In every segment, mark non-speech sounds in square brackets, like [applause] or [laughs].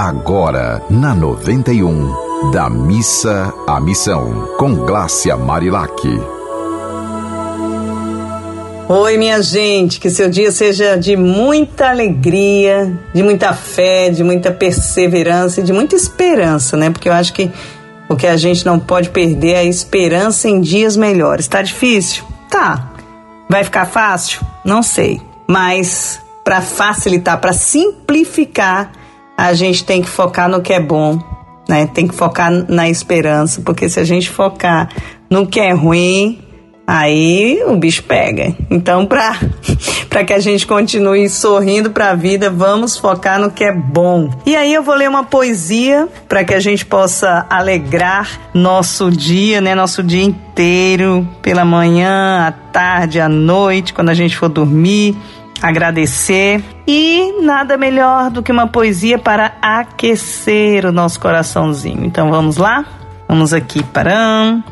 Agora, na 91, da missa à missão, com Glácia Marilac. Oi, minha gente, que seu dia seja de muita alegria, de muita fé, de muita perseverança e de muita esperança, né? Porque eu acho que o que a gente não pode perder é a esperança em dias melhores. Tá difícil? Tá. Vai ficar fácil? Não sei. Mas para facilitar, para simplificar, a gente tem que focar no que é bom, né? Tem que focar na esperança, porque se a gente focar no que é ruim, aí o bicho pega. Então, para [laughs] para que a gente continue sorrindo para a vida, vamos focar no que é bom. E aí eu vou ler uma poesia para que a gente possa alegrar nosso dia, né, nosso dia inteiro, pela manhã, à tarde, à noite, quando a gente for dormir agradecer e nada melhor do que uma poesia para aquecer o nosso coraçãozinho. Então vamos lá? Vamos aqui para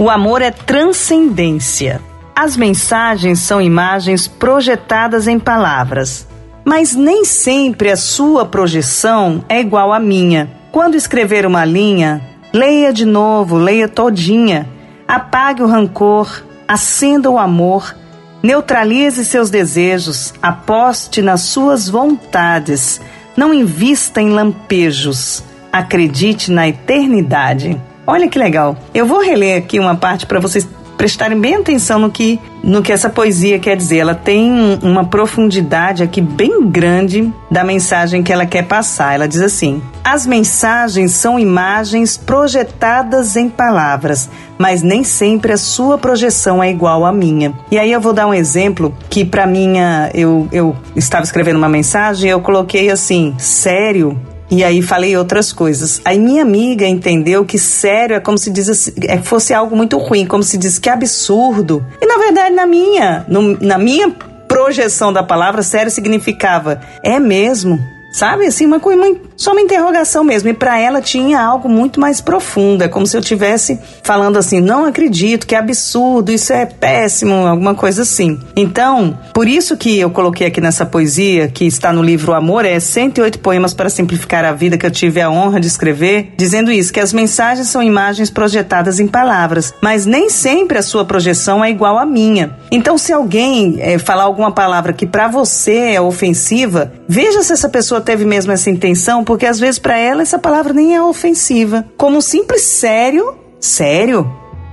O amor é transcendência. As mensagens são imagens projetadas em palavras, mas nem sempre a sua projeção é igual à minha. Quando escrever uma linha, leia de novo, leia todinha. Apague o rancor, acenda o amor Neutralize seus desejos, aposte nas suas vontades, não invista em lampejos, acredite na eternidade. Olha que legal. Eu vou reler aqui uma parte para vocês prestarem bem atenção no que, no que essa poesia quer dizer. Ela tem uma profundidade aqui bem grande da mensagem que ela quer passar. Ela diz assim: As mensagens são imagens projetadas em palavras, mas nem sempre a sua projeção é igual à minha. E aí eu vou dar um exemplo que para minha eu, eu estava escrevendo uma mensagem eu coloquei assim: sério e aí falei outras coisas. Aí minha amiga entendeu que sério é como se diz assim, é, fosse algo muito ruim, como se diz que absurdo. E na verdade, na minha, no, na minha projeção da palavra, sério significava é mesmo. Sabe, assim, uma coisa, só uma interrogação mesmo. E para ela tinha algo muito mais profundo. É como se eu tivesse falando assim: não acredito, que absurdo, isso é péssimo, alguma coisa assim. Então, por isso que eu coloquei aqui nessa poesia, que está no livro Amor, é 108 poemas para simplificar a vida, que eu tive a honra de escrever, dizendo isso: que as mensagens são imagens projetadas em palavras, mas nem sempre a sua projeção é igual à minha. Então, se alguém é, falar alguma palavra que para você é ofensiva, veja se essa pessoa teve mesmo essa intenção, porque às vezes para ela essa palavra nem é ofensiva. Como um simples sério, sério,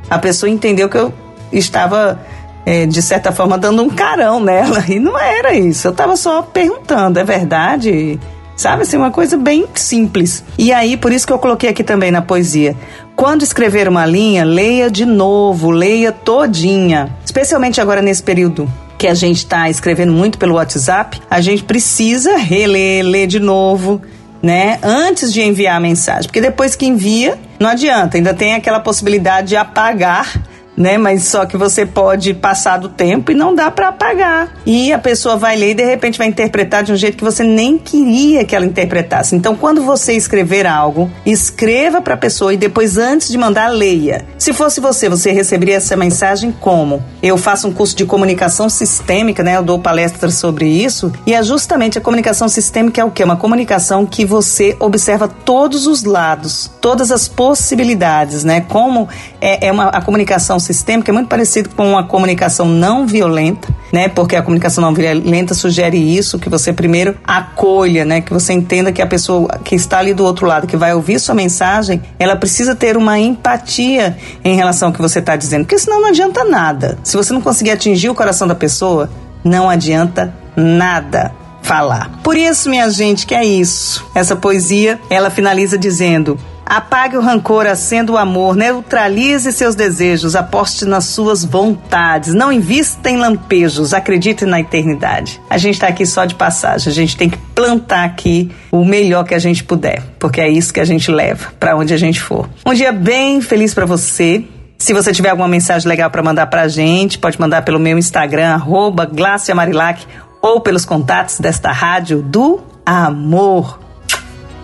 a pessoa entendeu que eu estava é, de certa forma dando um carão nela [laughs] e não era isso. Eu estava só perguntando, é verdade? Sabe assim, uma coisa bem simples. E aí, por isso que eu coloquei aqui também na poesia. Quando escrever uma linha, leia de novo, leia todinha. Especialmente agora nesse período que a gente está escrevendo muito pelo WhatsApp, a gente precisa reler, ler de novo, né? Antes de enviar a mensagem. Porque depois que envia, não adianta, ainda tem aquela possibilidade de apagar né? Mas só que você pode passar do tempo e não dá para apagar. E a pessoa vai ler e de repente vai interpretar de um jeito que você nem queria que ela interpretasse. Então, quando você escrever algo, escreva para a pessoa e depois antes de mandar leia. Se fosse você, você receberia essa mensagem como? Eu faço um curso de comunicação sistêmica, né? Eu dou palestras sobre isso e é justamente a comunicação sistêmica é o que? Uma comunicação que você observa todos os lados, todas as possibilidades, né? Como é, é uma a comunicação sistêmica é muito parecido com a comunicação não violenta, né? Porque a comunicação não violenta sugere isso, que você primeiro acolha, né? Que você entenda que a pessoa que está ali do outro lado, que vai ouvir sua mensagem, ela precisa ter uma empatia em relação ao que você está dizendo, porque senão não adianta nada. Se você não conseguir atingir o coração da pessoa, não adianta nada falar. Por isso, minha gente, que é isso. Essa poesia, ela finaliza dizendo: Apague o rancor, acenda o amor, neutralize seus desejos, aposte nas suas vontades, não invista em lampejos, acredite na eternidade. A gente está aqui só de passagem, a gente tem que plantar aqui o melhor que a gente puder, porque é isso que a gente leva para onde a gente for. Um dia bem feliz para você. Se você tiver alguma mensagem legal para mandar para a gente, pode mandar pelo meu Instagram, arroba Marilac, ou pelos contatos desta rádio do amor.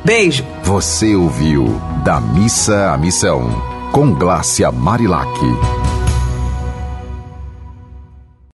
Beijo. Você ouviu Da Missa à Missão, com Glácia Marilac.